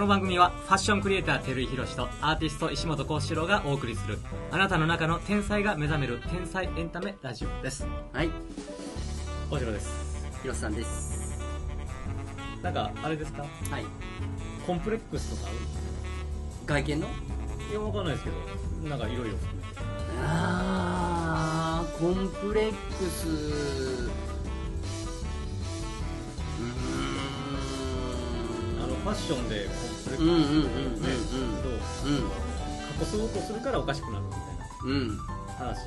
の番組はファッションクリエイター照井宏とアーティスト石本幸四郎がお送りするあなたの中の天才が目覚める天才エンタメラジオです。はい。幸四郎です。広瀬さんです。なんかあれですか？はい。コンプレックスとかある？外見の？いやわかんないですけどなんかいろいろあーコンプレックスファッションでコンプレックスーんうんうんうんうん。過去そうとするからおかしくなるみたいうん。な話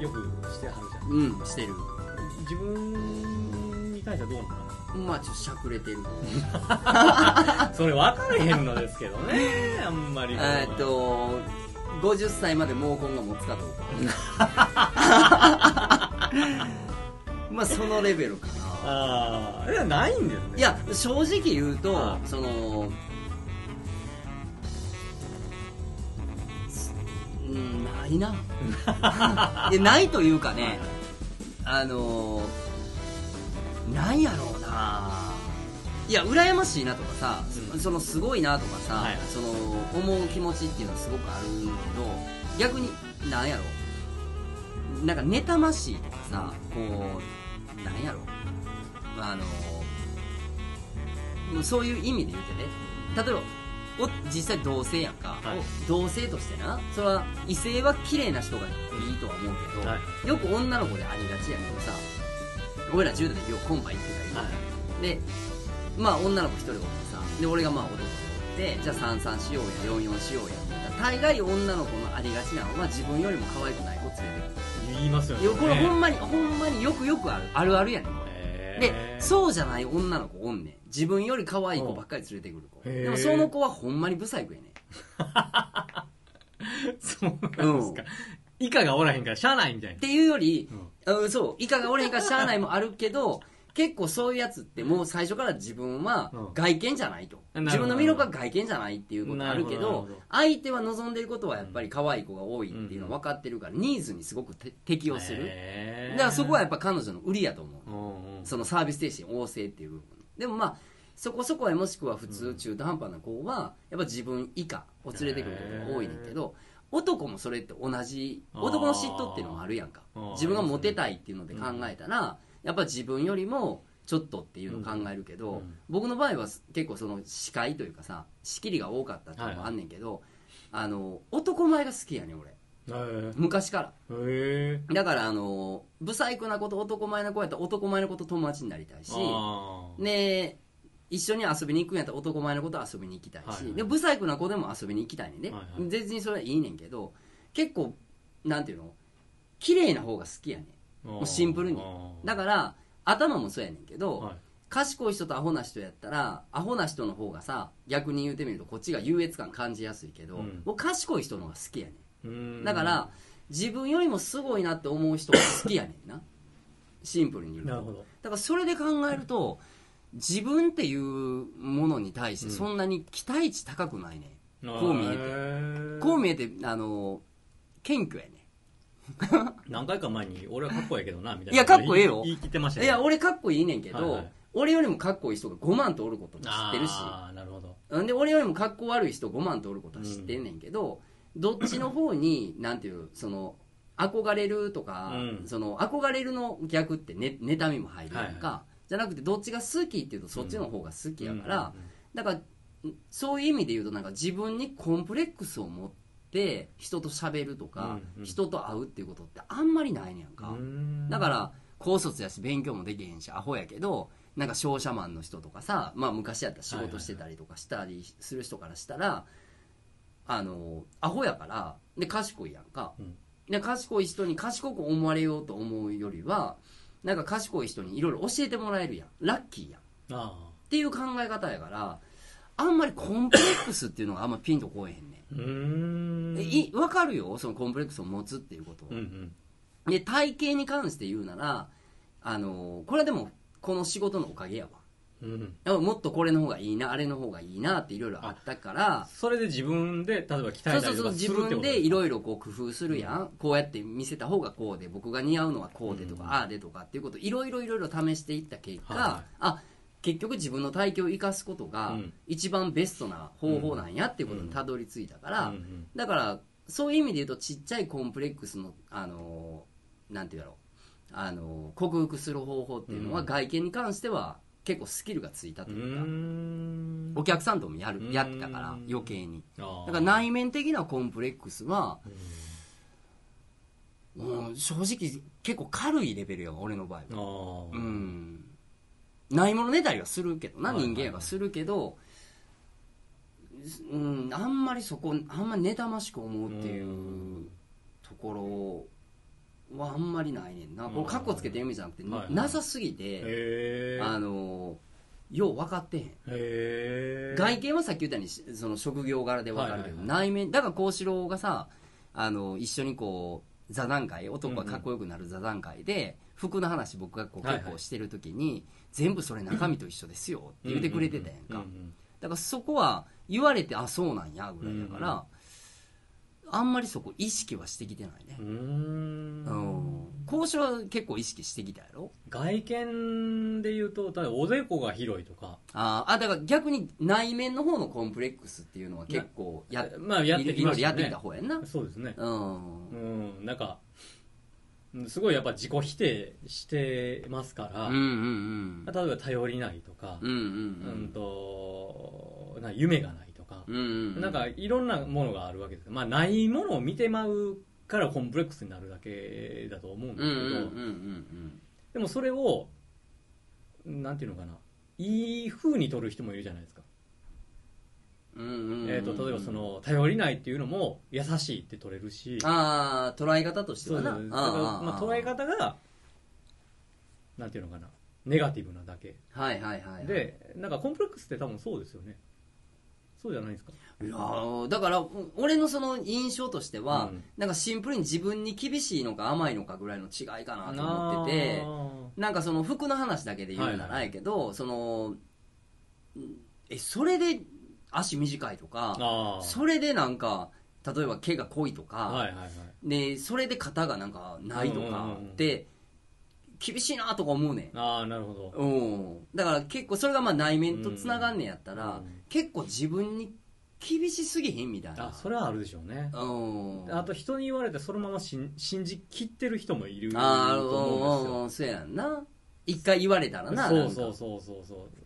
よくしてはるじゃん。うんうんしてる。自分に対してはどうなの？かまあちょっとしゃくれてる。な それ分かれへんのですけどねあんまり。えーっと50歳まで毛根が持つかどうか。まあそのレベルかなああいやないんですね。いや正直言うと、はいそのうんないな。いやないというかねあのなんやろうな。いや羨ましいなとかさ、うん。そのすごいなとかさ、はい。その思う気持ちっていうのはすごくあるけど逆になんやろなんか妬ましいとかさこうなんやろあのそういう意味で言うてね例えばお実際同性やんか、はい。お同性としてなそれは異性は綺麗な人がいいとは思うけど、はい。よく女の子でありがちやけどさ俺ら10代でよくコンパ行ってたり、はい。でまあ女の子1人おってさで俺がまあ男とおってじゃあ33しようや44しようやって言ったら大概女の子のありがちなのは自分よりも可愛くない子連れて言いますよね。これほんまにほんまによくよくあるあるあるやねんでそうじゃない女の子おんねん。自分より可愛い子ばっかり連れてくる子。でもその子はほんまにブサイクやねん。そうなんですか、以下がおらへんからしゃあないみたいな。っていうより、うん。うん、そう。イカがおれへんからしゃあないもあるけど結構そういうやつってもう最初から自分はうん。外見じゃないと、うん自分の魅力は外見じゃないっていうことあるけどなるほどなるほど。相手は望んでいることはやっぱり可愛い子が多いっていうのは分かってるからニーズにすごくて適応する。だからそこはやっぱ彼女の売りやと思う。そのサービス精神旺盛っていう部分。でもまあそこそこはもしくは普通中途半端な子はやっぱ自分以下を連れてくることが多いねんけど男もそれって同じ男の嫉妬っていうのもあるやんか。あー。自分がモテたいっていうので考えたらやっぱ自分よりもちょっとっていうのを考えるけど、うん。僕の場合は結構その視界というかさ仕切りが多かったっていうのもあんねんけど、あの男前が好きやねん俺。昔から。だからあのブサイクな子と男前な子やったら男前の子と友達になりたいしあー。で一緒に遊びに行くんやったら男前の子と遊びに行きたいし、はいはい。でブサイクな子でも遊びに行きたいねんね、はいはい。別にそれはいいねんけど結構なんていうの綺麗な方が好きやねんもうシンプルに。だから頭もそうやねんけど、はい。賢い人とアホな人やったらアホな人の方がさ逆に言うてみるとこっちが優越感感じやすいけど、うん。僕賢い人の方が好きやねん。うん。だから自分よりもすごいなって思う人が好きやねんな。シンプルに言うと。だからそれで考えると自分っていうものに対してそんなに期待値高くないね、こう見えて。てこう見えてあの謙虚やね何回か前に俺はかっこええけどなみたいな。いやかっこええよ。言い切ってましたいや俺かっこいいねんけど、はいはい。俺よりもかっこいい人が5万とおることも知ってるし。ああなるほど。んで俺よりもかっこ悪い人5万とおることは知ってんねんけど、どっちの方になんていうその憧れるとか、うん。その憧れるの逆って、ね、妬みも入るやんか、はじゃなくてどっちが好きっていうとそっちの方が好きやから、うんうんだからんそういう意味で言うとなんか自分にコンプレックスを持って人と喋るとか、うんうん。人と会うっていうことってあんまりないねやんか、うん。だから高卒やし勉強もできへんしアホやけどなんか商社マンの人とかさ、まあ、昔やったら仕事してたりとかしたりする人からしたら、あのアホやからで賢いやんか、うん。で賢い人に賢く思われようと思うよりはなんか賢い人にいろいろ教えてもらえるやん。ラッキーやん。っあ。ていう考え方やからあんまりコンプレックスっていうのがあんまピンとこえへんうーん。い分かるよ。そのコンプレックスを持つっていうことは。うんうん。で体型に関して言うならあのこれはでもこの仕事のおかげやわ。うん。もっとこれの方がいいなあれの方がいいなっていろいろあったから。それで自分で例えば鍛えたりとかす自分るってことでいろいろこう工夫するやん、こうやって見せた方がこうで僕が似合うのはこうでとか、うんああでとかっていうこといろいろいろいろ試していった結果、はい。あ結局自分の体型を生かすことがうん。一番ベストな方法なんやっていうことにたどり着いたから、だからそういう意味で言うとちっちゃいコンプレックスのあのなんていうだろう。あの克服する方法っていうのはうん。外見に関しては結構スキルがついたとういうか、ん。お客さんともやるうん。やってたから余計に。だから内面的なコンプレックスは、うん。うん正直結構軽いレベルよ俺の場合は。うんないものねだりはするけどな、はいはいはい。人間はするけど、うん、あんまりそこあんまり妬ましく思うっていううん。ところはあんまりないねんな、うん。これカッコつけてる意味じゃなくて、はいはい。なさすぎて、あのよう分かってへん。へー。外見はさっき言ったようにその職業柄で分かるけど、はいはい内面だから幸四郎がさあの一緒にこう座談会男がかっこよくなる座談会で、服の話僕がこうはいはい結構してる時に、全部それ中身と一緒ですよって言ってくれてたやんか、うんうんだからそこは言われてあそうなんやぐらいだから、あんまりそこ意識はしてきてないね。うーん。うん。幸四郎は結構意識してきたやろ。外見で言うと例えばおでこが広いとか。あーあだから逆に内面の方のコンプレックスっていうのは結構やまあやってきましたね。やってきた方やんな。そうですね。うん。うん。なんかうんすごいやっぱ自己否定してますから、うんうん例えば頼りないとか、うんうんううんんとな夢がないとか、うんうんなんかいろんなものがあるわけです。まあないものを見てまうからコンプレックスになるだけだと思うんですけど、うんうんうんうんでもそれをなんていうのかないい風に取る人もいるじゃないですか、うんうんうんうんえー、と例えばその頼りないっていうのも優しいって取れるし。ああ捉え方としてはな。だからまあ、捉え方がなんていうのかな。ネガティブなだけ。はいはいはいはい。でなんかコンプレックスって多分そうですよね。そうじゃないですか。いやーだから俺のその印象としては、うん。なんかシンプルに自分に厳しいのか甘いのかぐらいの違いかなと思っててなんかその服の話だけで言うならやけど、そのんえそれで足短いとかそれでなんか例えば毛が濃いとか、はいはいはい。でそれで肩がなんかないとかって厳しいなとか思うねん。ああなるほど。うん。だから結構それがまあ内面とつながんねやったら、うん結構自分に厳しすぎへんみたいな。あそれはあるでしょうね。うん。あと人に言われてそのまま信信じきってる人もいると思うんですよ。うんそうやんな。一回言われたらなそうそうそうそうそう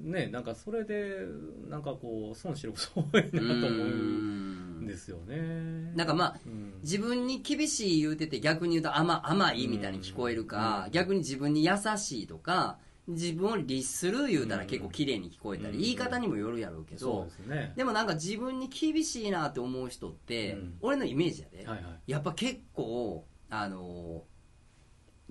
ねなんかそれでなんかこう損してること多いなと思うんですよね。なんかまあうん。自分に厳しい言うてて逆に言うと甘甘いみたいに聞こえるか、うん。逆に自分に優しいとか自分を律する言うたら結構綺麗に聞こえたり、うん。言い方にもよるやろうけどね。でもなんか自分に厳しいなって思う人って、うん。俺のイメージやで、はいはい。やっぱ結構あの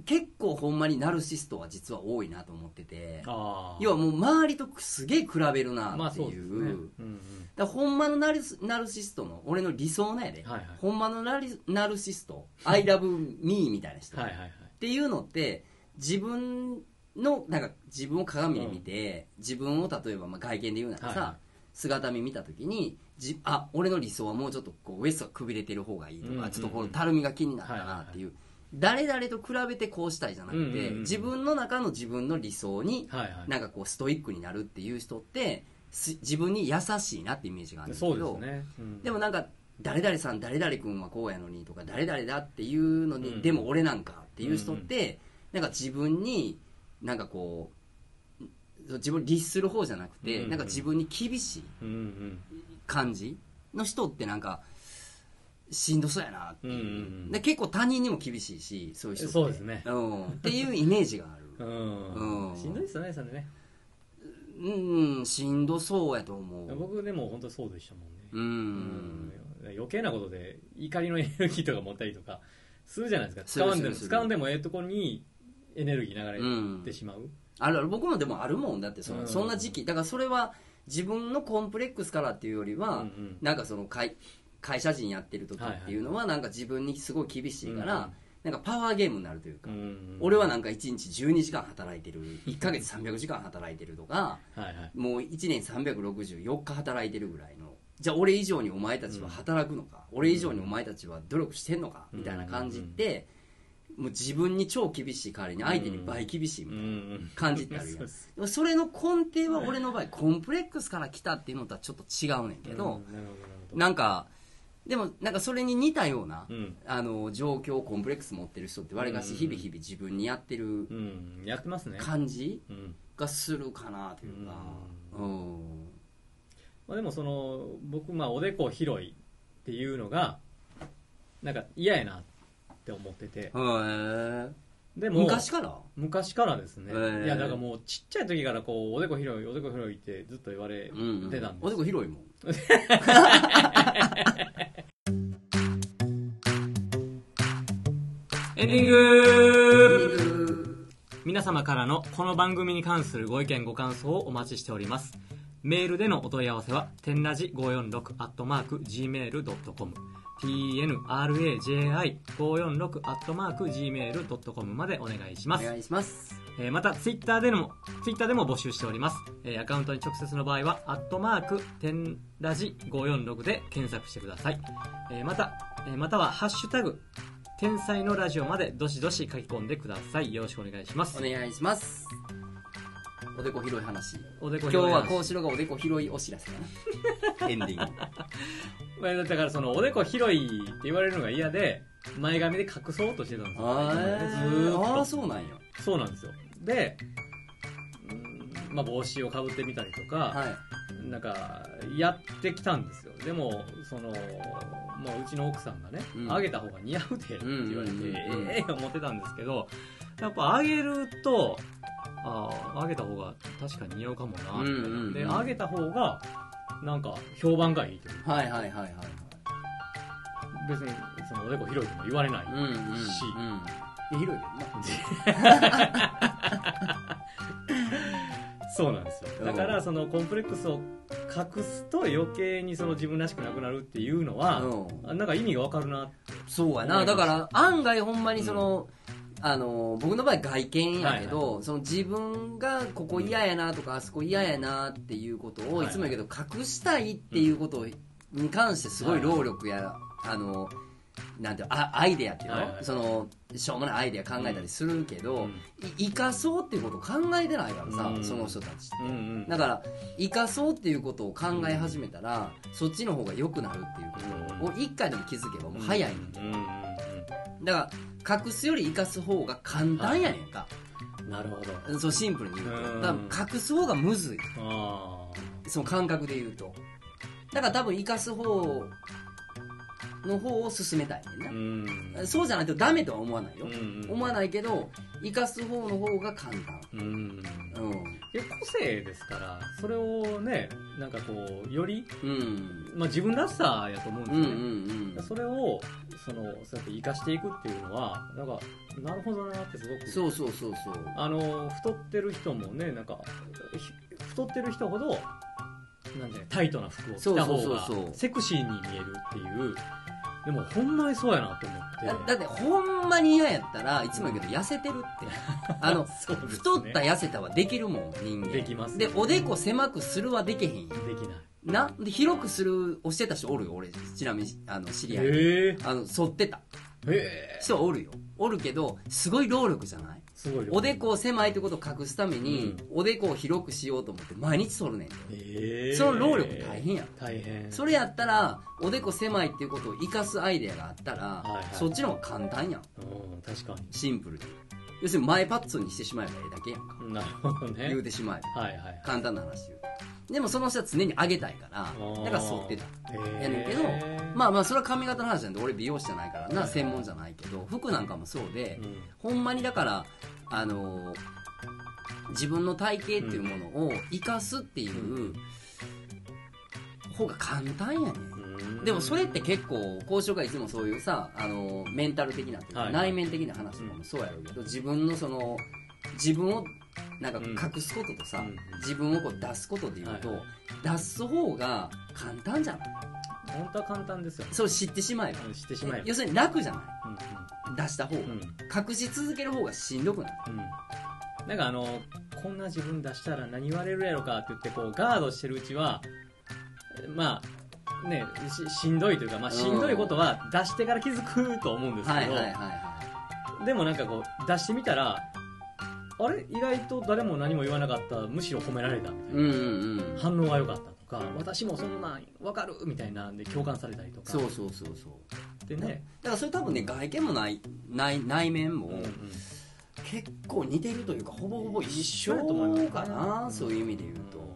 結構ほんまにナルシストは実は多いなと思ってて。要はもう周りとすげえ比べるなまあっていう,、そうですね。うんうん。だほんまのナルスナルシストの俺の理想なんやで、はいはい。ほんまのナルナルシスト I love me みたいな人、はいはいはい。っていうのって自分のなんか自分を鏡で見て、自分を例えばまあ外見で言うならさ、はいはい。姿見見た時にじあ俺の理想はもうちょっとこうウエストがくびれてる方がいいとか、うんうんうん。ちょっとこのたるみが気になったなっていう、誰々と比べてこうしたいじゃなくて、うんうんうん。自分の中の自分の理想になんかこうストイックになるっていう人ってす自分に優しいなってイメージがあるんですけどですね、うん。でもなんか誰々さん誰々君はこうやのにとか誰々だっていうのに、うん。でも俺なんかっていう人って、なんか自分になんかこう自分を律する方じゃなくて、うん。なんか自分に厳しいうんうん。感じの人ってなんかしんどそうやなっていう、うんうんうん。で結構他人にも厳しいしそういう人って。そうですね。うん、っていうイメージがある。うん。うん。しんどいですよねそれね。うんしんどそうやと思う。僕でも本当そうでしたもんね。うん、うん。余計なことで怒りのエネルギーとか持ったりとかするじゃないですか。する使わんでもするする使わんでもええとこにエネルギー流れてしまう、あるある。僕もでもあるもん。だってそ,、うん。そんな時期。だからそれは自分のコンプレックスからっていうよりは、うんうん。なんかその会会社人やってる時っていうのはなんか自分にすごい厳しいから、なんかパワーゲームになるというか、うん俺はなんか1日12時間働いてる。1ヶ月300時間働いてるとかもう1年364日働いてるぐらいのじゃあ俺以上にお前たちは働くのか、俺以上にお前たちは努力してんのかみたいな感じって、もう自分に超厳しい代わりに相手に倍厳しいみうたいなん感感じってあるやん。それの根底は俺の場合コンプレックスから来たっていうのとはちょっと違うねんけど。なんかでもなんかそれに似たような、うん。あの状況コンプレックス持ってる人ってわりかし日々日々自分にやってるうん。やってますね。感じうん。がするかなというか。うん。まあ、でもその僕まあおでこ広いっていうのがなんか嫌やなって思ってて。でも昔から？昔からですね、いやだからもうちっちゃい時からこうおでこ広いおでこ広いってずっと言われうんうんてたん。です、おでこ広いもん エンディング。皆様からのこの番組に関するご意見ご感想をお待ちしております。メールでのお問い合わせは天ラジ546アットマーク Gmail.com tnraji546 アットマーク Gmail.com までお願いします。お願いします。えーまたツイッターでもツイッターでも募集しております、えーアカウントに直接の場合は「アットマーク天ラジ546」で検索してください、えーまた、えーまたは「ハッシュタグ天才のラジオ」までどしどし書き込んでください。よろしくお願いします。お願いします。おでこ広い話。おでこ今日はこ幸四郎がおでこ広いお知らせかな。エンディング。うだからそのおでこ広いって言われるのが嫌で前髪で隠そうとしてたんですよ。あずーっーあそうなんや。そうなんですよ。でうんまあ帽子をかぶってみたりとか、はい。なんかやってきたんですよ。でもその、まあ、うちの奥さんがね、うん。あげた方が似合うでって言われて、ええ思ってたんですけどやっぱあげるとあああげた方が確かに似合うかもなって、うんうんうん。であげた方がなんか評判がいいというはいはいはいはい別にそのおでこ広いとも言われない、うんうんうんし広いけどなそうなんですよ。うん。だからそのコンプレックスを隠すと余計にその自分らしくなくなるっていうのは、うん。あなんか意味がわかるなそうやな。だから案外ほんまにその、あの僕の場合外見やけど、その自分がここ嫌やなとかあそこ嫌やなっていうことをはいい。つも言うけど隠したいっていうことに関してすごい。労力や、あのなんてあアイデアっていうの、はいはい。そのしょうもないアイデア考えたりするけど、うん。い生かそうっていうことを考えてないからさ、うん。その人たちって。うんうん。だから生かそうっていうことを考え始めたら、そっちの方が良くなるっていうことを一回でも気づけばもう早いねんうんうんうん。だから隠すより生かす方が簡単やねんか、うんなるほど。そうシンプルに言うと。うん。だから隠す方がむずい。あその感覚で言うと。だから多分生かす方の方を進めたいねあんな、うん。そうじゃないとダメとは思わないよ、うん思わないけど生かす方の方が簡単。うん。うん。で個性ですからそれをねなんかこうより、うん。まあ、自分らしさやと思うんですうんうよん。ね、それをそのそうやって生かしていくっていうのはなんかなるほどなってすごく。そうそうそうそう。あの太ってる人もねなんかひ太ってる人ほどなんタイトな服を着た方がセクシーに見えるっていうでもほんまにそうやなと思って。だだってほんまに嫌やったらいつも言うけど痩せてるって。あのね。太った痩せたはできるもん人間できますでおでこ狭くするはできへんできない。なで広くするをしてた人おるよ俺。ちなみにあの知り合いあの反ってた人はおるよ。おるけどすごい労力じゃない？おでこを狭いってことを隠すために、おでこを広くしようと思って毎日反るねん。その労力大変や。ん大変。それやったらおでこ狭いっていうことを生かすアイデアがあったら、はいはい。そっちの方が簡単やん。うん確かシンプルに。要するに前パッツンにしてしまえばええだけやんか。になるほどね。言うてしまえば。はいはい。簡単な話言うとでもその人は常に上げたいからだから反ってた。たやねんけどまあまあそれは髪型の話なんで俺美容師じゃないからな専門じゃないけど服なんかもそうでほんまにだからあのー自分の体型っていうものを生かすっていう方が簡単やねん。でもそれって結構交渉がいつもそういうさあのメンタル的なっていうか、はい。内面的な話とかもそうやろうけど自分のその自分をなんかうん。隠すこととさ、うん。自分をこう出すことでいうと、はい出す方が簡単じゃない本当は簡単ですよ。それ知ってしまえば。うんしてしまえば。要するに楽じゃない。うん出した方が、うん。うん隠し続ける方がしんどくなるうん。なんかあのこんな自分出したら何言われるやろかって言ってこうガードしてるうちはまあねししんどいというか、まあ、しんどいことは出してから気づくと思うんですけど、はいはいはいはでもなんかこう出してみたらあれ？意外と誰も何も言わなかった。むしろ褒められたみたいな、うんうんうん。反応が良かったとか私もそんなん分かるみたいなんで共感されたりとか。そうそうそうそう。でね、だからそれ多分ね外見もない内内面もうんうん結構似てるというかほぼほぼ一緒と思いますかなそういう意味で言うと。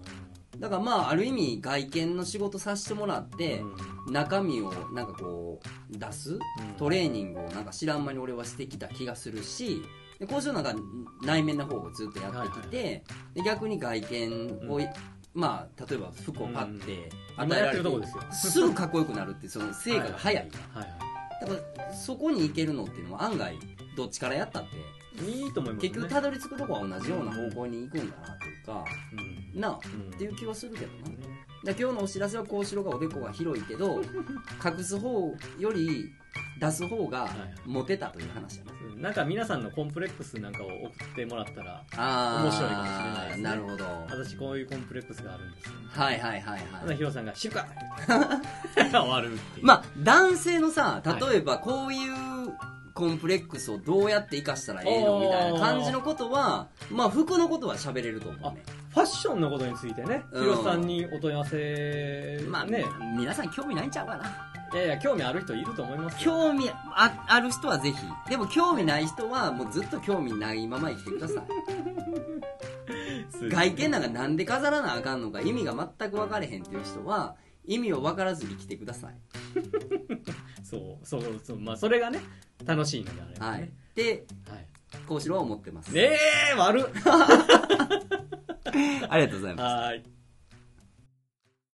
だからまあある意味外見の仕事させてもらって中身をなんかこう出す？トレーニングをなんか知らん間に俺はしてきた気がするしで交渉なんか内面の方をずっとやってきて、で逆に外見を、うん。まあ例えば服をパッて与えられてすよ。すぐかっこよくなるっていうその成果が早いはいはだからそこに行けるのっていうのは案外どっちからやったっていいいと思いますね。結局たどり着くとこは同じような方向に行くんだなというかうん。なあうん。っていう気はするけどなで今日のお知らせはこうしろがおでこが広いけど 隠す方より出す方がモテたという話やな。うん。なんか皆さんのコンプレックスなんかを送ってもらったら面白いかもしれないですね。なるほど。私こういうコンプレックスがあるんですよはいはいはいはい。ヒロさんが「知るか!」終わるまあ男性のさ例えばこういうコンプレックスをどうやって生かしたらええのみたいな感じのことはまあ服のことは喋れると思うね。ファッションのことについてねうん。ヒロさんにお問い合わせまあね皆さん興味ないんちゃうかないやいや興味ある人いると思いますよ。興味あある人はぜひ。でも興味ない人はもうずっと興味ないまま生きてください。外見なんかなんで飾らなあかんのか意味が全く分かれへんっていう人は意味を分からずに生きてください。そうそうそうまあそれがね楽しいのであればはい。ねではい。こうしろは思ってます。ねえ悪っ。ありがとうございます。はーい